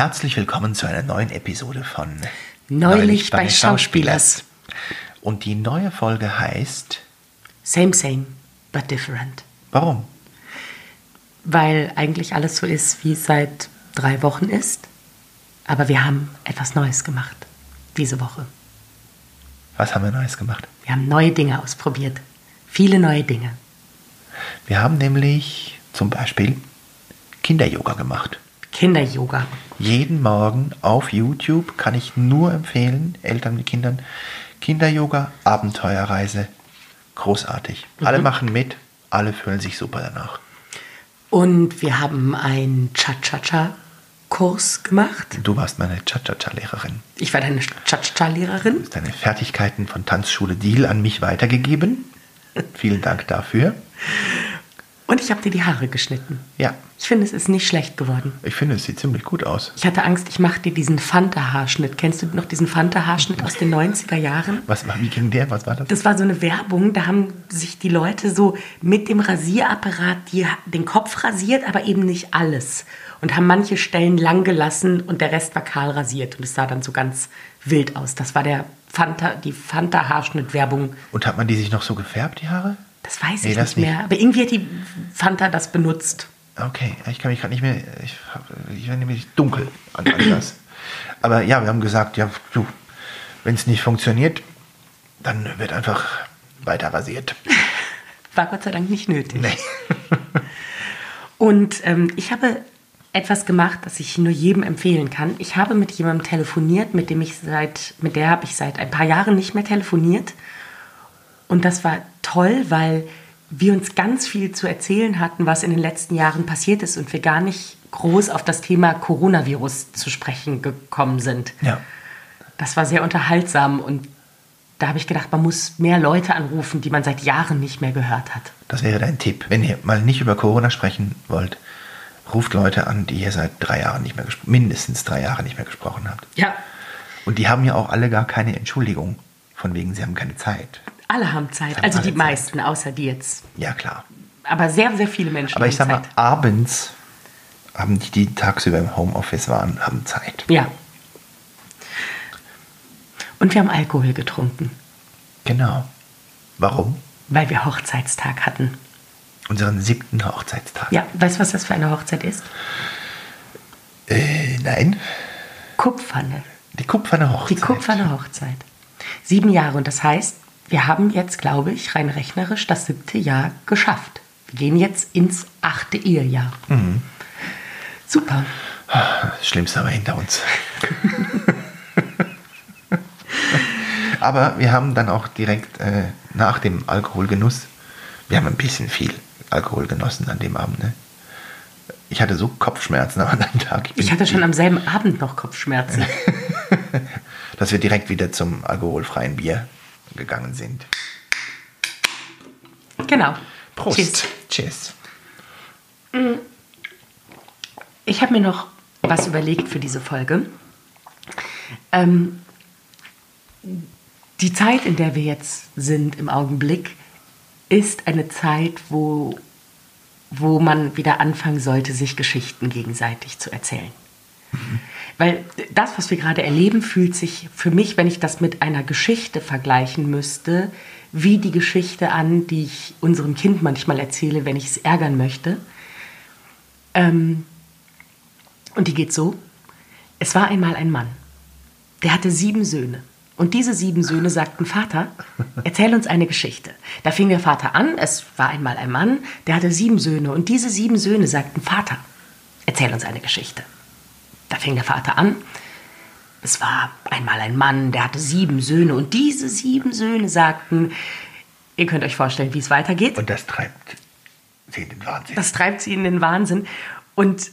Herzlich willkommen zu einer neuen Episode von Neulich bei Schauspielers. Und die neue Folge heißt Same, same, but different. Warum? Weil eigentlich alles so ist, wie es seit drei Wochen ist. Aber wir haben etwas Neues gemacht. Diese Woche. Was haben wir Neues gemacht? Wir haben neue Dinge ausprobiert. Viele neue Dinge. Wir haben nämlich zum Beispiel Kinder-Yoga gemacht. Kinder-Yoga. Jeden Morgen auf YouTube kann ich nur empfehlen, Eltern mit Kindern, Kinder-Yoga, Abenteuerreise. Großartig. Alle machen mit, alle fühlen sich super danach. Und wir haben einen Cha-Cha-Cha-Kurs gemacht. Du warst meine Cha-Cha-Cha-Lehrerin. Ich war deine Cha-Cha-Lehrerin. Du hast deine Fertigkeiten von Tanzschule Deal an mich weitergegeben. Vielen Dank dafür. Und ich habe dir die Haare geschnitten. Ja, Ich finde, es ist nicht schlecht geworden. ich finde, es sieht ziemlich gut aus. Ich hatte Angst, ich mache dir diesen Fanta-Haarschnitt. Kennst du noch diesen Fanta-Haarschnitt aus den 90er Jahren? Was war, wie ging der? Was war das? Das war so eine Werbung, da haben sich die Leute so mit dem Rasierapparat die, den Kopf rasiert, aber eben nicht alles. Und haben manche Stellen lang gelassen und der Rest war kahl rasiert. Und es sah dann so ganz wild aus. Das war der Fanta, die Fanta-Haarschnitt-Werbung. Und hat man die sich noch so gefärbt, die Haare? Das weiß Nee, ich das nicht mehr. Aber irgendwie hat die Fanta das benutzt. Okay, ich kann mich gerade nicht mehr. Ich, ich war nämlich dunkel an das. Aber ja, wir haben gesagt, ja, wenn es nicht funktioniert, dann wird einfach weiter rasiert. War Gott sei Dank nicht nötig. Nee. Und ähm, ich habe etwas gemacht, das ich nur jedem empfehlen kann. Ich habe mit jemandem telefoniert, mit dem ich seit, mit der habe ich seit ein paar Jahren nicht mehr telefoniert. Und das war toll, weil wir uns ganz viel zu erzählen hatten, was in den letzten Jahren passiert ist und wir gar nicht groß auf das Thema Coronavirus zu sprechen gekommen sind. Ja. Das war sehr unterhaltsam und da habe ich gedacht, man muss mehr Leute anrufen, die man seit Jahren nicht mehr gehört hat. Das wäre dein Tipp. Wenn ihr mal nicht über Corona sprechen wollt, ruft Leute an, die ihr seit drei Jahren nicht mehr gespro- mindestens drei Jahre nicht mehr gesprochen habt. Ja, Und die haben ja auch alle gar keine Entschuldigung, von wegen sie haben keine Zeit. Alle haben Zeit. Haben Also die Zeit. meisten, außer die jetzt. Ja, klar. Aber sehr, sehr viele Menschen Aber ich sag mal, Zeit. abends haben die, die tagsüber im Homeoffice waren, haben Zeit. Ja. Und wir haben Alkohol getrunken, Genau. Warum? weil wir Hochzeitstag hatten. Unseren siebten Hochzeitstag. Ja, weißt du, was das für eine Hochzeit ist? Äh, nein. Kupferne. Die kupferne Hochzeit. Die kupferne Hochzeit. Sieben Jahre. Und das heißt, wir haben jetzt, glaube ich, rein rechnerisch das siebte Jahr geschafft. Wir gehen jetzt ins achte Ehejahr. Mhm. Super. Das Schlimmste aber hinter uns. aber wir haben dann auch direkt äh, nach dem Alkoholgenuss, wir haben ein bisschen viel Alkohol genossen an dem Abend. Ne? Ich hatte so Kopfschmerzen am anderen Tag. bin- Ich hatte schon am selben Abend noch Kopfschmerzen. dass wir direkt wieder zum alkoholfreien Bier gegangen sind. Genau. Prost. Cheers. Cheers. Ich habe mir noch was überlegt für diese Folge. Ähm, die Zeit, in der wir jetzt sind im Augenblick, ist eine Zeit, wo, wo man wieder anfangen sollte, sich Geschichten gegenseitig zu erzählen. Weil das, was wir gerade erleben, fühlt sich für mich, wenn ich das mit einer Geschichte vergleichen müsste, wie die Geschichte an, die ich unserem Kind manchmal erzähle, wenn ich es ärgern möchte. Ähm, und die geht so. Es war einmal ein Mann, der hatte sieben Söhne. Und diese sieben Söhne sagten, Vater, erzähl uns eine Geschichte. Da fing der Vater an, es war einmal ein Mann, der hatte sieben Söhne. Und diese sieben Söhne sagten, Vater, erzähl uns eine Geschichte. Da fing der Vater an, es war einmal ein Mann, der hatte sieben Söhne. Und diese sieben Söhne sagten, ihr könnt euch vorstellen, wie es weitergeht. Und das treibt sie in den Wahnsinn. Das treibt sie in den Wahnsinn. Und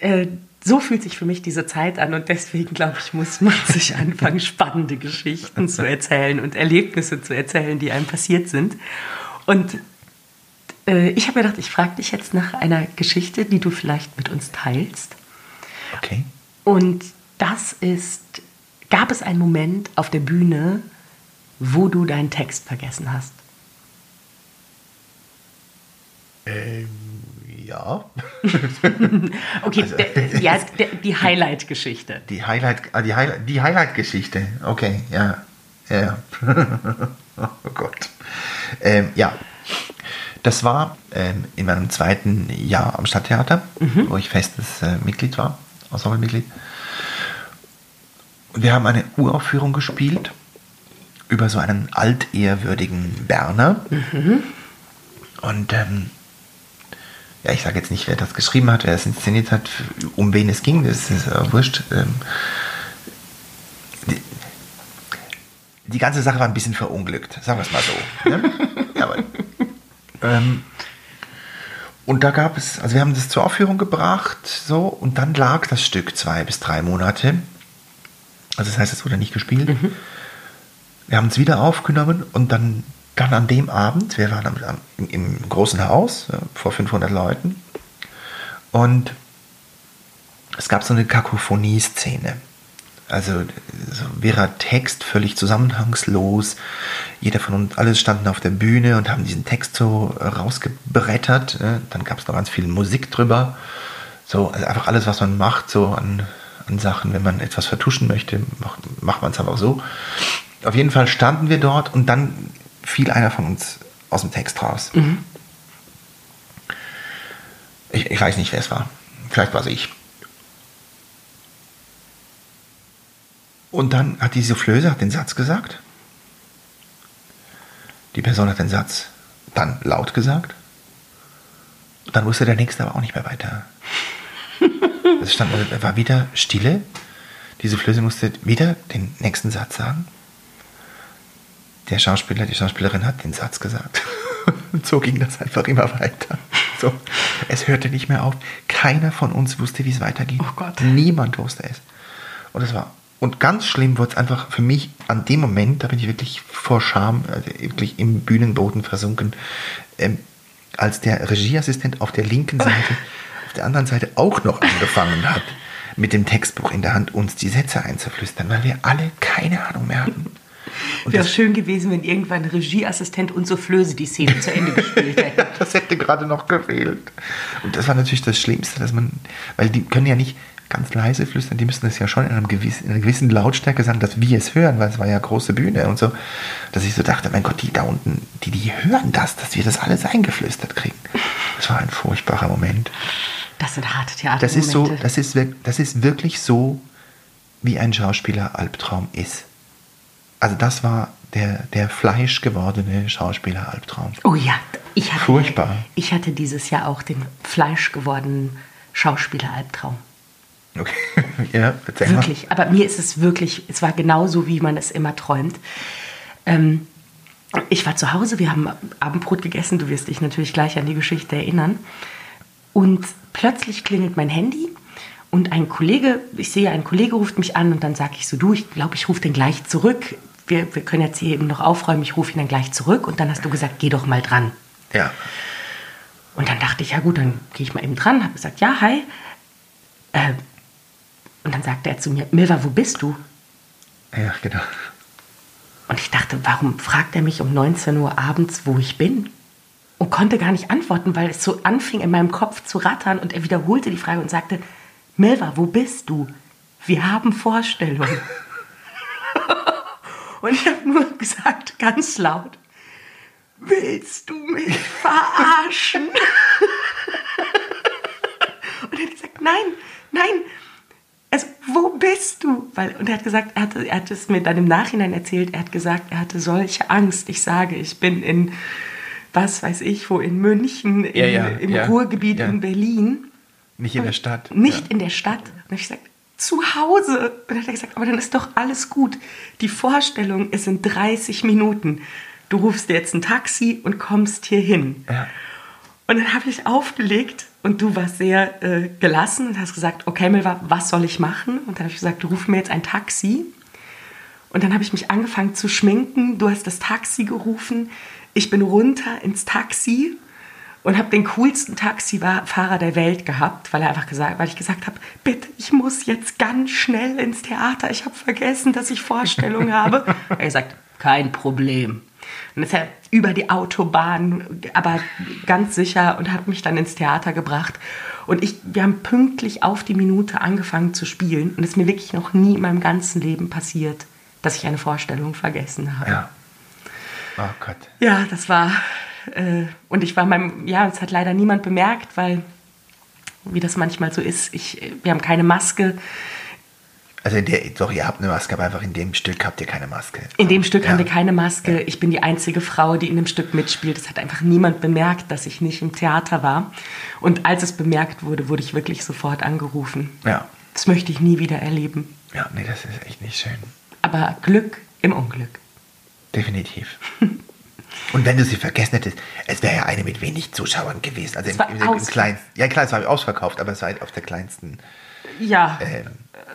äh, so fühlt sich für mich diese Zeit an. Und deswegen, glaube ich, muss man sich anfangen, spannende Geschichten zu erzählen und Erlebnisse zu erzählen, die einem passiert sind. Und äh, ich habe mir gedacht, ich frage dich jetzt nach einer Geschichte, die du vielleicht mit uns teilst. Okay. Und das ist, gab es einen Moment auf der Bühne, wo du deinen Text vergessen hast? Ähm, ja. okay, also, der, ja, der, die Highlight-Geschichte. Die Highlight, ah, die Highlight, die Highlight-Geschichte. Okay, ja, ja. oh Gott. Ähm, ja, das war ähm, in meinem zweiten Jahr am Stadttheater, mhm. wo ich festes äh, Mitglied war, Ensemblemitglied. Und wir haben eine Uraufführung gespielt über so einen altehrwürdigen Berner. Mhm. Und ähm, ja, ich sage jetzt nicht, wer das geschrieben hat, wer es inszeniert hat, um wen es ging, das ist äh, wurscht. Ähm, die, die, ganze Sache war ein bisschen verunglückt, sagen wir es mal so. Ne? Jawohl. Ähm, und da gab es, also wir haben das zur Aufführung gebracht, so, und dann lag das Stück zwei bis drei Monate. Also das heißt, es wurde nicht gespielt. Mhm. Wir haben es wieder aufgenommen und dann, dann an dem Abend, wir waren am, im, im, großen Haus ja, vor 500 Leuten und es gab so eine Kakophonie-Szene. Also so wirrer Text, völlig zusammenhangslos. Jeder von uns, alle standen auf der Bühne und haben diesen Text so rausgebrettert. Ne? Dann gab es noch ganz viel Musik drüber. So, also einfach alles, was man macht, so an, an Sachen, wenn man etwas vertuschen möchte, macht, macht man es einfach so. Auf jeden Fall standen wir dort und dann fiel einer von uns aus dem Text raus. Mhm. Ich, ich weiß nicht, wer es war. Vielleicht war es ich. Und dann hat die Soufflöse hat den Satz gesagt. Die Person hat den Satz dann laut gesagt. Und dann wusste der Nächste aber auch nicht mehr weiter. Es stand, war wieder Stille. Die Soufflöse musste wieder den nächsten Satz sagen. Der Schauspieler, die Schauspielerin hat den Satz gesagt. Und so ging das einfach immer weiter. So, es hörte nicht mehr auf. Keiner von uns wusste, wie es weitergeht. Oh Gott. Niemand wusste es. Und es war und ganz schlimm wurde es einfach für mich an dem Moment, da bin ich wirklich vor Scham, also wirklich im Bühnenboden versunken, ähm, als der Regieassistent auf der linken Seite, auf der anderen Seite auch noch angefangen hat, mit dem Textbuch in der Hand uns die Sätze einzuflüstern, weil wir alle keine Ahnung mehr hatten. Wäre schön gewesen, wenn irgendwann Regieassistent und Soufflöse die Szene zu Ende gespielt hätten. das hätte gerade noch gefehlt. Und das war natürlich das Schlimmste, dass man, weil die können ja nicht, ganz leise flüstern, die müssen es ja schon in, einem gewissen, in einer gewissen Lautstärke sagen, dass wir es hören, weil es war ja große Bühne und so, dass ich so dachte, mein Gott, die da unten, die, die hören das, dass wir das alles eingeflüstert kriegen. Das war ein furchtbarer Moment. Das sind harte Theater. Das ist so, das ist, das ist wirklich so, wie ein Schauspieler-Albtraum ist. Also das war der, der fleischgewordene Schauspieler-Albtraum. Oh ja, ich hatte, Furchtbar. Ich hatte dieses Jahr auch den fleischgewordenen Schauspieler-Albtraum. Okay, ja, erzähl Wirklich, mal. aber mir ist es wirklich, es war genauso, wie man es immer träumt. Ähm, ich war zu Hause, wir haben Abendbrot gegessen, du wirst dich natürlich gleich an die Geschichte erinnern. Und plötzlich klingelt mein Handy und ein Kollege, ich sehe, ein Kollege ruft mich an und dann sage ich so, du, ich glaube, ich rufe den gleich zurück. Wir, wir können jetzt hier eben noch aufräumen, ich rufe ihn dann gleich zurück. Und dann hast du gesagt, geh doch mal dran. Ja. Und dann dachte ich, ja gut, dann gehe ich mal eben dran, habe gesagt, ja, hi. Äh, und dann sagte er zu mir, Milva, wo bist du? Ja, genau. Und ich dachte, warum fragt er mich um 19 Uhr abends, wo ich bin? Und konnte gar nicht antworten, weil es so anfing in meinem Kopf zu rattern und er wiederholte die Frage und sagte, Milva, wo bist du? Wir haben Vorstellungen. und ich habe nur gesagt, ganz laut, willst du mich verarschen? und er hat gesagt, nein, nein, also wo bist du? Weil, und er hat gesagt, er, hatte, er hat es mir dann im Nachhinein erzählt, er hat gesagt, er hatte solche Angst. Ich sage, ich bin in, was weiß ich, wo, in München, in, ja, ja, im ja, Ruhrgebiet in Berlin. Nicht in der Stadt. Nicht in der Stadt. Und ich gesagt, zu Hause. Und dann hat er gesagt, aber dann ist doch alles gut. Die Vorstellung ist in 30 Minuten. Du rufst jetzt ein Taxi und kommst hier hin. Und dann habe ich aufgelegt und du warst sehr äh, gelassen und hast gesagt, okay, Milva, was soll ich machen? Und dann habe ich gesagt, du ruf mir jetzt ein Taxi. Und dann habe ich mich angefangen zu schminken. Du hast das Taxi gerufen. Ich bin runter ins Taxi und habe den coolsten Taxifahrer der Welt gehabt, weil er einfach gesagt, weil ich gesagt habe, bitte, ich muss jetzt ganz schnell ins Theater. Ich habe vergessen, dass ich Vorstellung habe. Er hat gesagt, kein Problem. Und ist er über die Autobahn, aber ganz sicher und hat mich dann ins Theater gebracht. Und ich, wir haben pünktlich auf die Minute angefangen zu spielen. Und es ist mir wirklich noch nie in meinem ganzen Leben passiert, dass ich eine Vorstellung vergessen habe. Ja. Oh Gott. Ja, das war. Äh, und ich war meinem. Ja, es hat leider niemand bemerkt, weil, wie das manchmal so ist, ich, wir haben keine Maske. Also in der, doch, ihr habt eine Maske, aber einfach in dem Stück habt ihr keine Maske. In dem Stück Ja. haben wir keine Maske. Ich bin die einzige Frau, die in dem Stück mitspielt. Es hat einfach niemand bemerkt, dass ich nicht im Theater war. Und als es bemerkt wurde, wurde ich wirklich sofort angerufen. Ja. Das möchte ich nie wieder erleben. Ja, nee, das ist echt nicht schön. Aber Glück im Unglück. Definitiv. Und wenn du sie vergessen hättest, es wäre ja eine mit wenig Zuschauern gewesen. Also im, im, im, aus- kleinsten. Ja, klar, es war ausverkauft, aber es war halt auf der kleinsten. Ja, Ähm,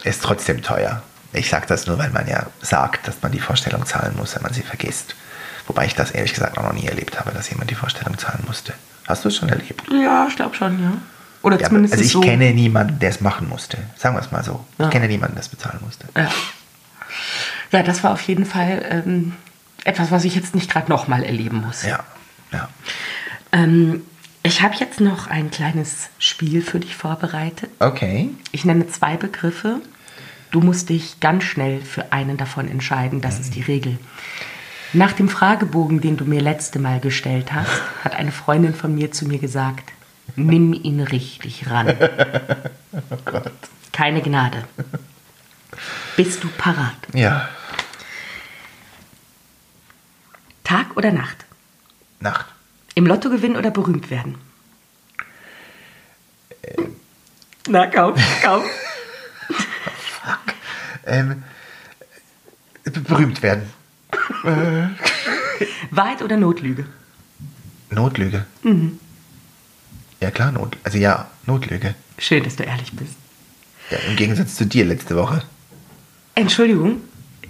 ist trotzdem teuer. Ich sage das nur, weil man ja sagt, dass man die Vorstellung zahlen muss, wenn man sie vergisst. Wobei ich das ehrlich gesagt auch noch nie erlebt habe, dass jemand die Vorstellung zahlen musste. Hast du es schon erlebt? ja, ich glaube schon, ja. Oder Ja, zumindest also ich so. kenne niemanden, der es machen musste. Sagen wir es mal so. Ja. Ich kenne niemanden, der es bezahlen musste. Ja. ja, das war auf jeden Fall ähm, etwas, was ich jetzt nicht gerade nochmal erleben muss. Ja, ja. Ähm, ich habe jetzt noch ein kleines Spiel für dich vorbereitet. Okay. Ich nenne zwei Begriffe. Du musst dich ganz schnell für einen davon entscheiden. Das ist die Regel. Nach dem Fragebogen, den du mir letzte Mal gestellt hast, hat eine Freundin von mir zu mir gesagt, nimm ihn richtig ran. Oh Gott. Keine Gnade. Bist du parat? Ja. Tag oder Nacht? Nacht. Im Lotto gewinnen oder berühmt werden? Na, kaum, kaum. Ähm, berühmt werden. Wahrheit oder Notlüge? Notlüge. Ja klar, Not. Also ja, Notlüge. Schön, dass du ehrlich bist. Ja, Im Gegensatz zu dir letzte Woche. Entschuldigung,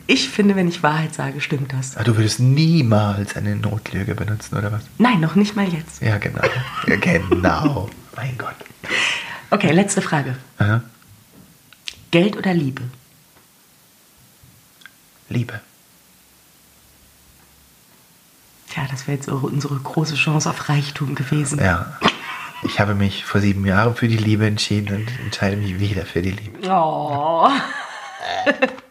ich finde, wenn ich Wahrheit sage, stimmt das. Ah, du würdest niemals eine Notlüge benutzen, oder was? Nein, noch nicht mal jetzt. Ja, genau. Ja, genau. mein Gott. Okay, letzte Frage. Aha. Geld oder Liebe? Liebe. Tja, das wäre jetzt unsere große Chance auf Reichtum gewesen. Ja. Ich habe mich vor sieben Jahren für die Liebe entschieden und entscheide mich wieder für die Liebe. Oh.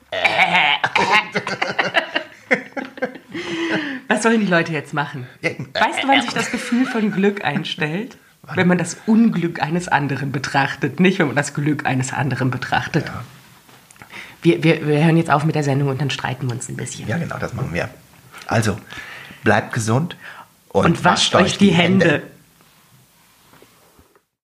Was sollen die Leute jetzt machen? Weißt du, wann sich das Gefühl von Glück einstellt? Wenn man das Unglück eines anderen betrachtet, nicht wenn man das Glück eines anderen betrachtet. Ja. Wir, wir, wir hören jetzt auf mit der Sendung und dann streiten wir uns ein bisschen. Ja, genau, das machen wir. Also, bleibt gesund und, Und wascht euch die Hände.